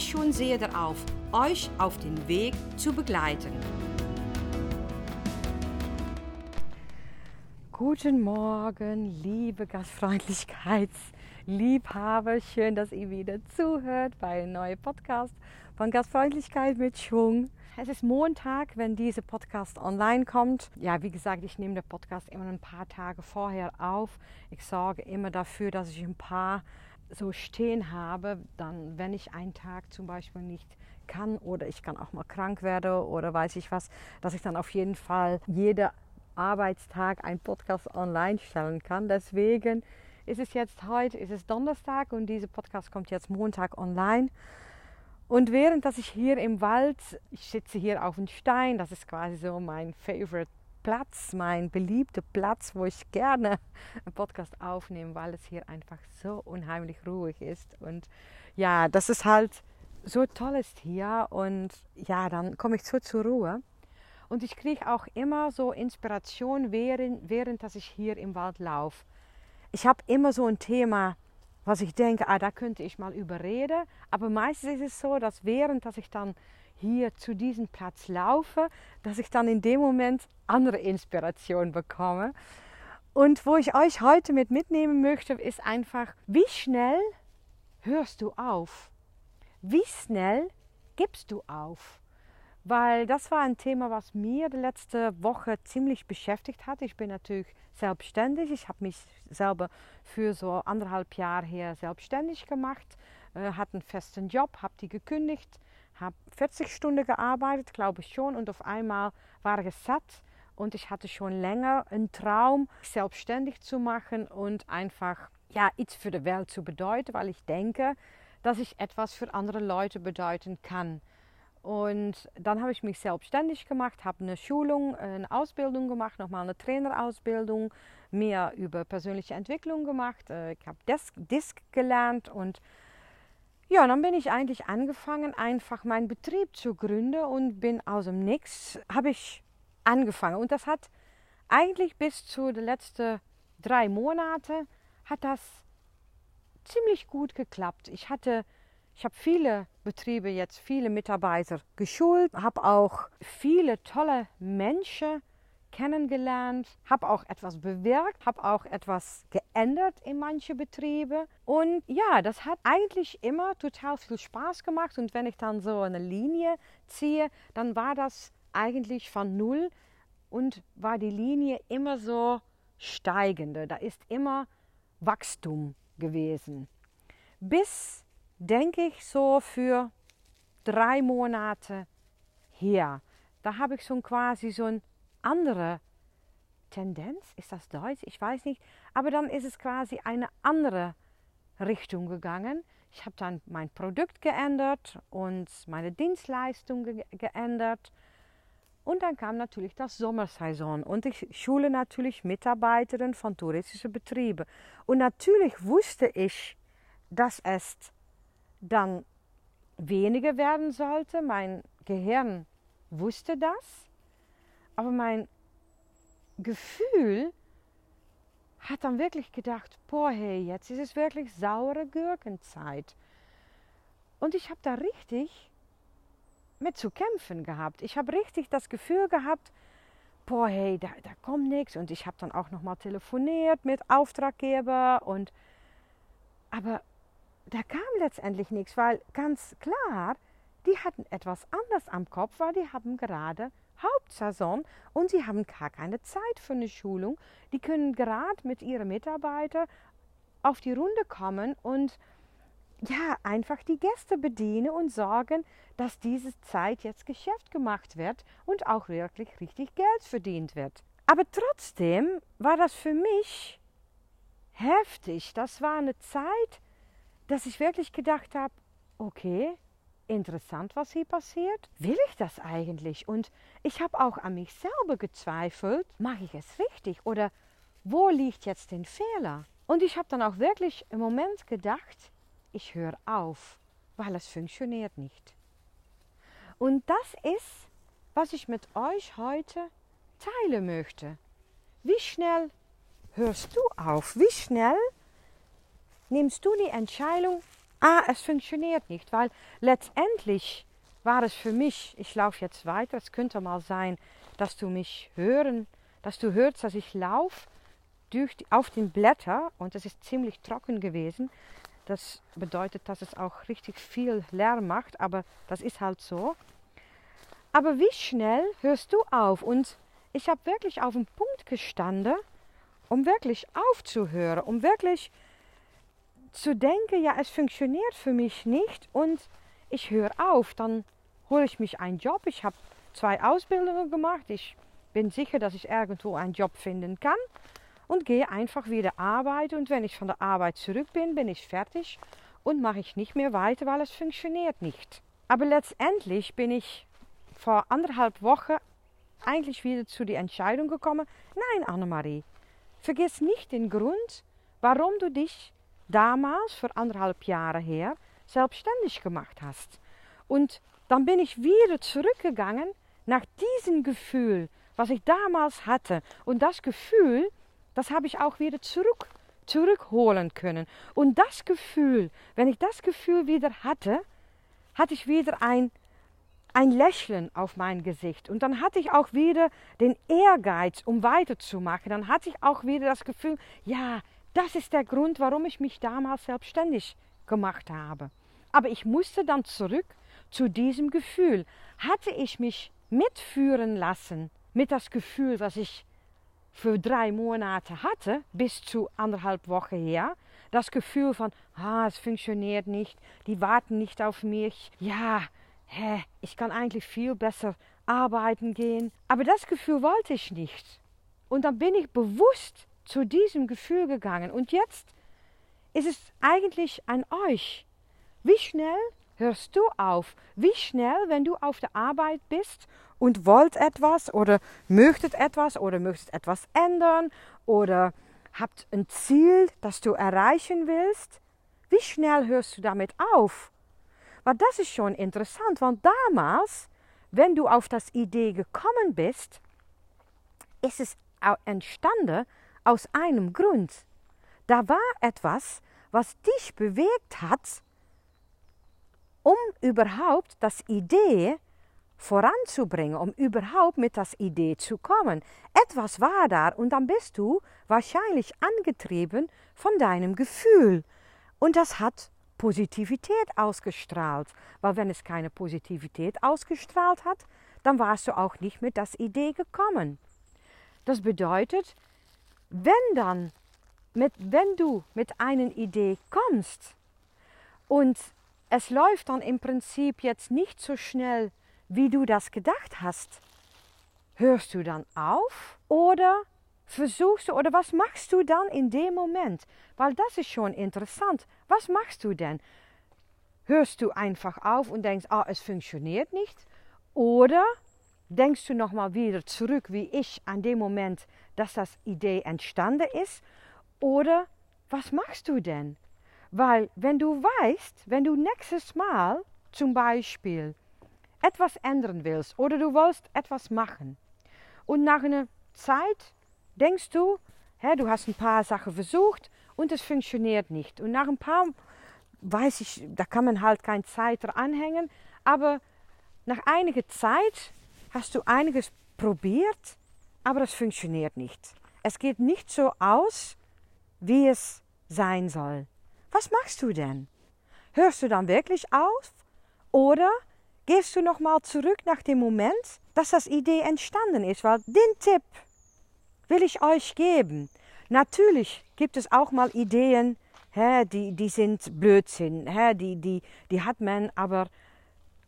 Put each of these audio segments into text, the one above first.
schon sehr darauf, euch auf den Weg zu begleiten. Guten Morgen, liebe Gastfreundlichkeitsliebhaber. Schön, dass ihr wieder zuhört bei einem neuen Podcast von Gastfreundlichkeit mit Schwung. Es ist Montag, wenn dieser Podcast online kommt. Ja, wie gesagt, ich nehme den Podcast immer ein paar Tage vorher auf. Ich sorge immer dafür, dass ich ein paar so stehen habe, dann, wenn ich einen Tag zum Beispiel nicht kann oder ich kann auch mal krank werde oder weiß ich was, dass ich dann auf jeden Fall jeden Arbeitstag einen Podcast online stellen kann. Deswegen ist es jetzt heute, ist es Donnerstag und dieser Podcast kommt jetzt Montag online. Und während dass ich hier im Wald, ich sitze hier auf einem Stein, das ist quasi so mein Favorite Platz, mein beliebter Platz, wo ich gerne einen Podcast aufnehme, weil es hier einfach so unheimlich ruhig ist. Und ja, das ist halt so toll ist hier. Und ja, dann komme ich so zur Ruhe. Und ich kriege auch immer so Inspiration, während, während dass ich hier im Wald laufe. Ich habe immer so ein Thema, was ich denke, ah, da könnte ich mal überreden. Aber meistens ist es so, dass während dass ich dann hier zu diesem Platz laufe, dass ich dann in dem Moment andere Inspiration bekomme. Und wo ich euch heute mit mitnehmen möchte, ist einfach, wie schnell hörst du auf? Wie schnell gibst du auf? Weil das war ein Thema, was mir die letzte Woche ziemlich beschäftigt hat. Ich bin natürlich selbstständig. Ich habe mich selber für so anderthalb Jahre her selbstständig gemacht, äh, hatte einen festen Job, habe die gekündigt, habe 40 Stunden gearbeitet, glaube ich schon, und auf einmal war ich satt und ich hatte schon länger einen Traum, selbstständig zu machen und einfach ja, iets für die Welt zu bedeuten, weil ich denke, dass ich etwas für andere Leute bedeuten kann. Und dann habe ich mich selbstständig gemacht, habe eine Schulung, eine Ausbildung gemacht, nochmal eine Trainerausbildung, mehr über persönliche Entwicklung gemacht. Äh, ich habe Disk, Disk gelernt und ja, dann bin ich eigentlich angefangen, einfach meinen Betrieb zu gründen und bin aus dem Nix, habe ich angefangen. Und das hat eigentlich bis zu den letzten drei Monaten hat das ziemlich gut geklappt. Ich hatte, ich habe viele Betriebe jetzt, viele Mitarbeiter geschult, habe auch viele tolle Menschen kennengelernt, habe auch etwas bewirkt, habe auch etwas geändert in manche Betriebe. Und ja, das hat eigentlich immer total viel Spaß gemacht. Und wenn ich dann so eine Linie ziehe, dann war das eigentlich von null und war die Linie immer so steigende. Da ist immer Wachstum gewesen. Bis, denke ich, so für drei Monate her. Da habe ich schon quasi so eine andere Tendenz. Ist das Deutsch? Ich weiß nicht. Aber dann ist es quasi eine andere Richtung gegangen. Ich habe dann mein Produkt geändert und meine Dienstleistung ge geändert. Und dann kam natürlich das Sommersaison und ich schule natürlich Mitarbeiterinnen von touristischen Betrieben. Und natürlich wusste ich, dass es dann weniger werden sollte. Mein Gehirn wusste das, aber mein Gefühl hat dann wirklich gedacht, boah, hey, jetzt ist es wirklich saure Gurkenzeit. Und ich habe da richtig mit zu kämpfen gehabt. Ich habe richtig das Gefühl gehabt, boah, hey, da, da kommt nichts. Und ich habe dann auch nochmal telefoniert mit Auftraggeber und aber da kam letztendlich nichts, weil ganz klar, die hatten etwas anders am Kopf, weil die haben gerade Hauptsaison und sie haben gar keine Zeit für eine Schulung. Die können gerade mit ihren Mitarbeitern auf die Runde kommen und ja, einfach die Gäste bedienen und sorgen, dass diese Zeit jetzt Geschäft gemacht wird und auch wirklich richtig Geld verdient wird. Aber trotzdem war das für mich heftig. Das war eine Zeit, dass ich wirklich gedacht habe, okay, interessant, was hier passiert? Will ich das eigentlich? Und ich habe auch an mich selber gezweifelt, mache ich es richtig oder wo liegt jetzt der Fehler? Und ich habe dann auch wirklich im Moment gedacht, ich höre auf, weil es funktioniert nicht. Und das ist, was ich mit euch heute teilen möchte. Wie schnell hörst du auf? Wie schnell nimmst du die Entscheidung, ah, es funktioniert nicht? Weil letztendlich war es für mich, ich laufe jetzt weiter, es könnte mal sein, dass du mich hören, dass du hörst, dass ich laufe auf den Blätter und es ist ziemlich trocken gewesen. Das bedeutet, dass es auch richtig viel Lärm macht, aber das ist halt so. Aber wie schnell hörst du auf? Und ich habe wirklich auf den Punkt gestanden, um wirklich aufzuhören, um wirklich zu denken, ja, es funktioniert für mich nicht und ich höre auf. Dann hole ich mich einen Job. Ich habe zwei Ausbildungen gemacht. Ich bin sicher, dass ich irgendwo einen Job finden kann und gehe einfach wieder arbeiten. Und wenn ich von der Arbeit zurück bin, bin ich fertig und mache ich nicht mehr weiter, weil es funktioniert nicht. Aber letztendlich bin ich vor anderthalb Wochen eigentlich wieder zu der Entscheidung gekommen, nein Annemarie, vergiss nicht den Grund, warum du dich damals, vor anderthalb Jahre her, selbstständig gemacht hast. Und dann bin ich wieder zurückgegangen nach diesem Gefühl, was ich damals hatte. Und das Gefühl, das habe ich auch wieder zurück, zurückholen können. Und das Gefühl, wenn ich das Gefühl wieder hatte, hatte ich wieder ein, ein Lächeln auf mein Gesicht. Und dann hatte ich auch wieder den Ehrgeiz, um weiterzumachen. Dann hatte ich auch wieder das Gefühl, ja, das ist der Grund, warum ich mich damals selbstständig gemacht habe. Aber ich musste dann zurück zu diesem Gefühl. Hatte ich mich mitführen lassen mit das Gefühl, was ich für drei Monate hatte, bis zu anderthalb Wochen her, das Gefühl von, ah, es funktioniert nicht, die warten nicht auf mich, ja, hä, ich kann eigentlich viel besser arbeiten gehen. Aber das Gefühl wollte ich nicht. Und dann bin ich bewusst zu diesem Gefühl gegangen. Und jetzt ist es eigentlich an euch. Wie schnell hörst du auf? Wie schnell, wenn du auf der Arbeit bist und wollt etwas oder möchtet etwas oder möchtest etwas ändern oder habt ein Ziel, das du erreichen willst, wie schnell hörst du damit auf? Weil das ist schon interessant, want damals, wenn du auf das Idee gekommen bist, ist es entstanden aus einem Grund. Da war etwas, was dich bewegt hat, um überhaupt das Idee voranzubringen, um überhaupt mit das Idee zu kommen. Etwas war da und dann bist du wahrscheinlich angetrieben von deinem Gefühl. Und das hat Positivität ausgestrahlt. Weil wenn es keine Positivität ausgestrahlt hat, dann warst du auch nicht mit das Idee gekommen. Das bedeutet, wenn dann, mit, wenn du mit einer Idee kommst und es läuft dann im Prinzip jetzt nicht so schnell, wie du das gedacht hast, hörst du dann auf oder versuchst du oder was machst du dann in dem Moment? Weil das ist schon interessant. Was machst du denn? Hörst du einfach auf und denkst, ah, es funktioniert nicht? Oder denkst du nochmal wieder zurück, wie ich an dem Moment, dass das Idee entstanden ist? Oder was machst du denn? Weil wenn du weißt, wenn du nächstes Mal zum Beispiel etwas ändern willst oder du willst etwas machen und nach einer Zeit denkst du, hä, du hast ein paar Sachen versucht und es funktioniert nicht. Und nach ein paar, weiß ich, da kann man halt kein Zeit anhängen, aber nach einiger Zeit hast du einiges probiert, aber es funktioniert nicht. Es geht nicht so aus, wie es sein soll. Was machst du denn? Hörst du dann wirklich auf? Oder gehst du nochmal zurück nach dem Moment, dass das Idee entstanden ist? Weil den Tipp will ich euch geben. Natürlich gibt es auch mal Ideen, hä, die, die sind Blödsinn, hä, die, die, die hat man, aber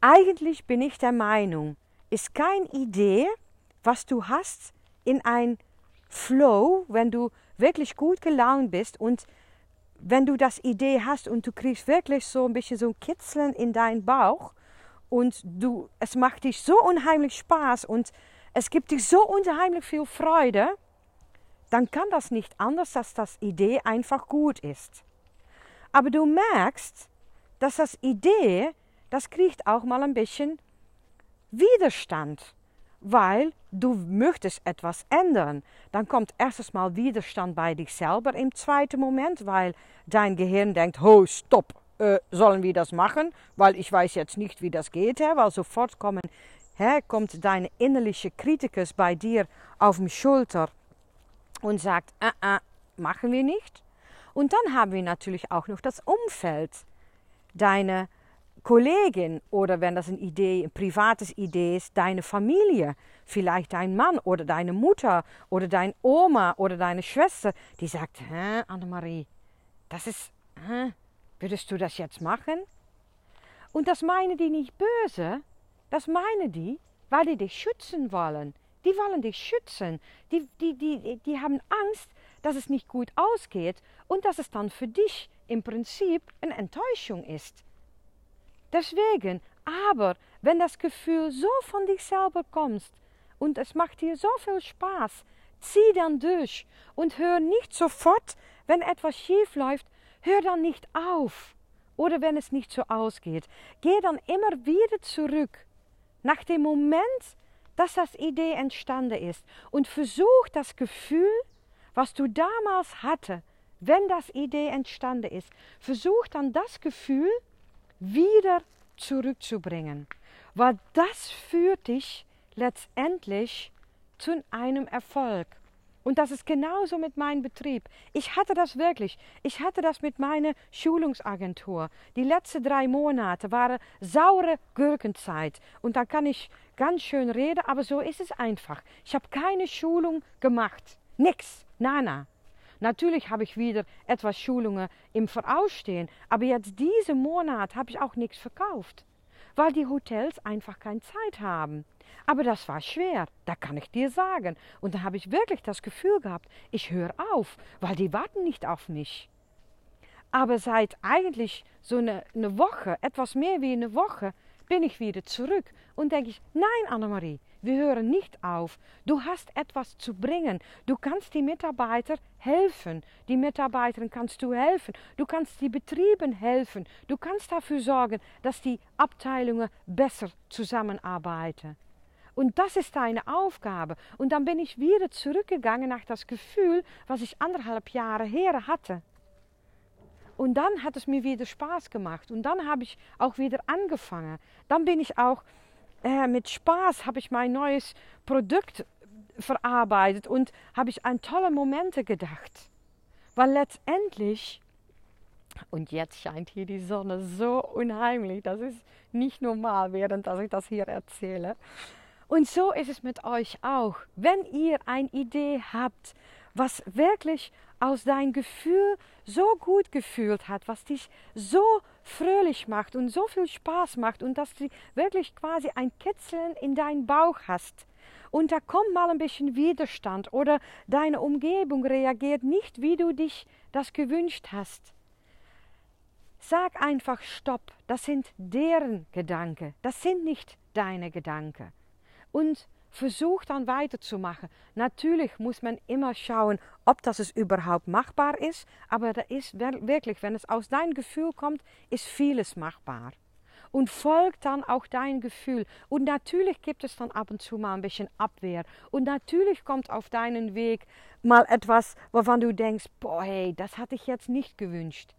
eigentlich bin ich der Meinung, ist keine Idee, was du hast, in ein Flow, wenn du wirklich gut gelaunt bist und wenn du das Idee hast und du kriegst wirklich so ein bisschen so ein Kitzeln in deinen Bauch und du, es macht dich so unheimlich Spaß und es gibt dich so unheimlich viel Freude, dann kann das nicht anders, dass das Idee einfach gut ist. Aber du merkst, dass das Idee, das kriegt auch mal ein bisschen Widerstand, weil du möchtest etwas ändern. Dann kommt erstes Mal Widerstand bei dich selber im zweiten Moment, weil dein Gehirn denkt, ho, stopp, äh, sollen wir das machen? Weil ich weiß jetzt nicht, wie das geht, hè? weil sofort kommen, hè, kommt dein innerliche Kritiker bei dir auf die Schulter und sagt, äh, äh, machen wir nicht. Und dann haben wir natürlich auch noch das Umfeld, deine Kollegin oder wenn das eine Idee, ein privates Idee ist, deine Familie, vielleicht dein Mann oder deine Mutter oder deine Oma oder deine Schwester, die sagt, hä, Annemarie, das ist, hä, würdest du das jetzt machen? Und das meinen die nicht böse, das meinen die, weil die dich schützen wollen. Die wollen dich schützen. Die, die, die, die haben Angst, dass es nicht gut ausgeht und dass es dann für dich im Prinzip eine Enttäuschung ist. Deswegen, aber wenn das Gefühl so von dich selber kommt und es macht dir so viel Spaß, zieh dann durch und hör nicht sofort, wenn etwas schief läuft, hör dann nicht auf. Oder wenn es nicht so ausgeht, geh dann immer wieder zurück nach dem Moment, dass das Idee entstanden ist und versuch das Gefühl, was du damals hatte, wenn das Idee entstanden ist, versuch dann das Gefühl wieder zurückzubringen. Weil das führt dich letztendlich zu einem Erfolg. Und das ist genauso mit meinem Betrieb. Ich hatte das wirklich. Ich hatte das mit meiner Schulungsagentur. Die letzten drei Monate waren saure Gurkenzeit. Und da kann ich ganz schön reden, aber so ist es einfach. Ich habe keine Schulung gemacht. Nix. Nana. Natürlich habe ich wieder etwas Schulungen im Vorausstehen, aber jetzt diesen Monat habe ich auch nichts verkauft, weil die Hotels einfach keine Zeit haben. Aber das war schwer, da kann ich dir sagen. Und da habe ich wirklich das Gefühl gehabt, ich höre auf, weil die warten nicht auf mich. Aber seit eigentlich so eine, eine Woche, etwas mehr wie eine Woche, bin ich wieder zurück und denke ich, nein, Annemarie, wir hören nicht auf. Du hast etwas zu bringen. Du kannst die Mitarbeiter helfen. Die Mitarbeitern kannst du helfen. Du kannst die Betrieben helfen. Du kannst dafür sorgen, dass die Abteilungen besser zusammenarbeiten. Und das ist deine Aufgabe. Und dann bin ich wieder zurückgegangen nach das Gefühl, was ich anderthalb Jahre her hatte. Und dann hat es mir wieder Spaß gemacht. Und dann habe ich auch wieder angefangen. Dann bin ich auch äh, mit Spaß, habe ich mein neues Produkt verarbeitet und habe ich an tolle Momente gedacht. Weil letztendlich, und jetzt scheint hier die Sonne so unheimlich, das ist nicht normal, während dass ich das hier erzähle. Und so ist es mit euch auch. Wenn ihr eine Idee habt, was wirklich aus deinem Gefühl so gut gefühlt hat, was dich so fröhlich macht und so viel Spaß macht und dass du wirklich quasi ein Kitzeln in deinen Bauch hast. Und da kommt mal ein bisschen Widerstand oder deine Umgebung reagiert nicht, wie du dich das gewünscht hast. Sag einfach Stopp, das sind deren Gedanken, das sind nicht deine Gedanken und versuch dann weiterzumachen. Natürlich muss man immer schauen, ob das es überhaupt machbar ist, aber da ist wirklich, wenn es aus deinem Gefühl kommt, ist vieles machbar. Und folgt dann auch dein Gefühl. Und natürlich gibt es dann ab und zu mal ein bisschen Abwehr. Und natürlich kommt auf deinen Weg mal etwas, wovon du denkst, boah, hey, das hatte ich jetzt nicht gewünscht.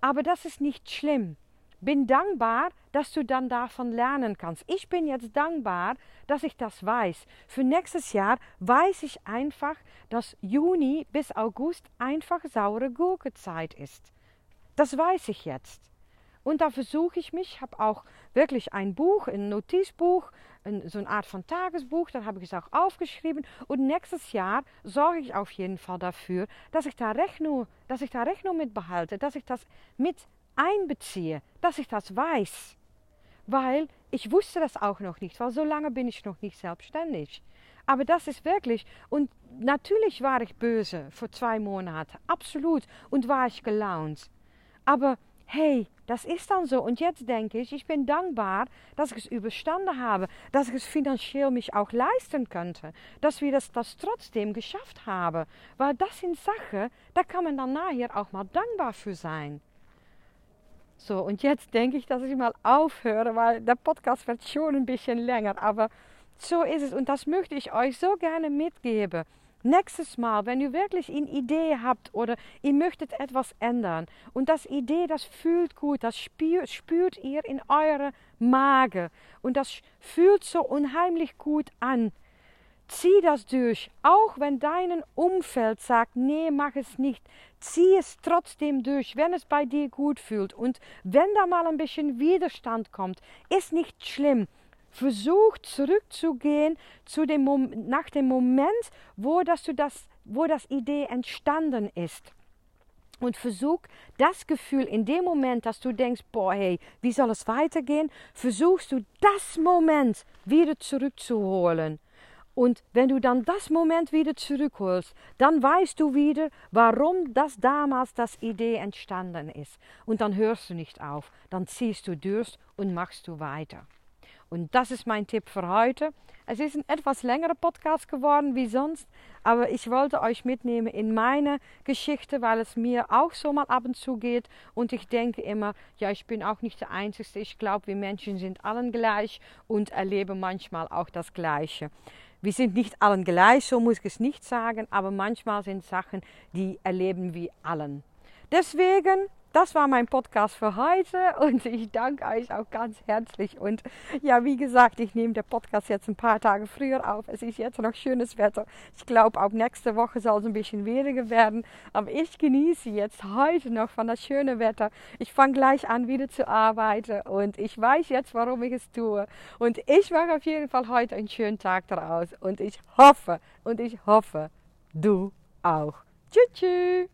Aber das ist nicht schlimm bin dankbar, dass du dann davon lernen kannst. Ich bin jetzt dankbar, dass ich das weiß. Für nächstes Jahr weiß ich einfach, dass Juni bis August einfach saure Gurkezeit ist. Das weiß ich jetzt. Und da versuche ich mich, habe auch wirklich ein Buch, ein Notizbuch, ein, so eine Art von Tagesbuch, da habe ich es auch aufgeschrieben. Und nächstes Jahr sorge ich auf jeden Fall dafür, dass ich da Rechnung, dass ich da Rechnung mit behalte, dass ich das mit einbeziehe, dass ich das weiß. Weil ich wusste das auch noch nicht, weil so lange bin ich noch nicht selbstständig. Aber das ist wirklich, und natürlich war ich böse vor zwei Monaten, absolut, und war ich gelaunt. Aber hey, das ist dann so. Und jetzt denke ich, ich bin dankbar, dass ich es überstanden habe, dass ich es finanziell mich auch leisten könnte, dass wir das, das trotzdem geschafft haben. Weil das sind Sachen, da kann man dann nachher auch mal dankbar für sein. So, und jetzt denke ich, dass ich mal aufhöre, weil der Podcast wird schon ein bisschen länger. Aber so ist es und das möchte ich euch so gerne mitgeben. Nächstes Mal, wenn ihr wirklich eine Idee habt oder ihr möchtet etwas ändern und das Idee, das fühlt gut, das spürt, spürt ihr in eure Magen und das fühlt so unheimlich gut an. Zieh das durch, auch wenn dein Umfeld sagt, nee, mach es nicht. Zieh es trotzdem durch, wenn es bei dir gut fühlt. Und wenn da mal ein bisschen Widerstand kommt, ist nicht schlimm versucht zurückzugehen zu dem nach dem Moment, wo das, du das, wo das Idee entstanden ist. Und versuch das Gefühl in dem Moment, dass du denkst, boah, hey, wie soll es weitergehen, versuchst du das Moment wieder zurückzuholen. Und wenn du dann das Moment wieder zurückholst, dann weißt du wieder, warum das damals das Idee entstanden ist. Und dann hörst du nicht auf, dann ziehst du durch und machst du weiter. Und das ist mein Tipp für heute. Es ist ein etwas längerer Podcast geworden wie sonst, aber ich wollte euch mitnehmen in meine Geschichte, weil es mir auch so mal ab und zu geht. Und ich denke immer, ja, ich bin auch nicht der Einzige. Ich glaube, wir Menschen sind allen gleich und erleben manchmal auch das Gleiche. Wir sind nicht allen gleich, so muss ich es nicht sagen, aber manchmal sind Sachen, die erleben wir allen. Deswegen das war mein Podcast für heute und ich danke euch auch ganz herzlich. Und ja, wie gesagt, ich nehme den Podcast jetzt ein paar Tage früher auf. Es ist jetzt noch schönes Wetter. Ich glaube, auch nächste Woche soll es ein bisschen weniger werden. Aber ich genieße jetzt heute noch von das schöne Wetter. Ich fange gleich an, wieder zu arbeiten und ich weiß jetzt, warum ich es tue. Und ich mache auf jeden Fall heute einen schönen Tag daraus. Und ich hoffe, und ich hoffe, du auch. Tschüss, tschüss.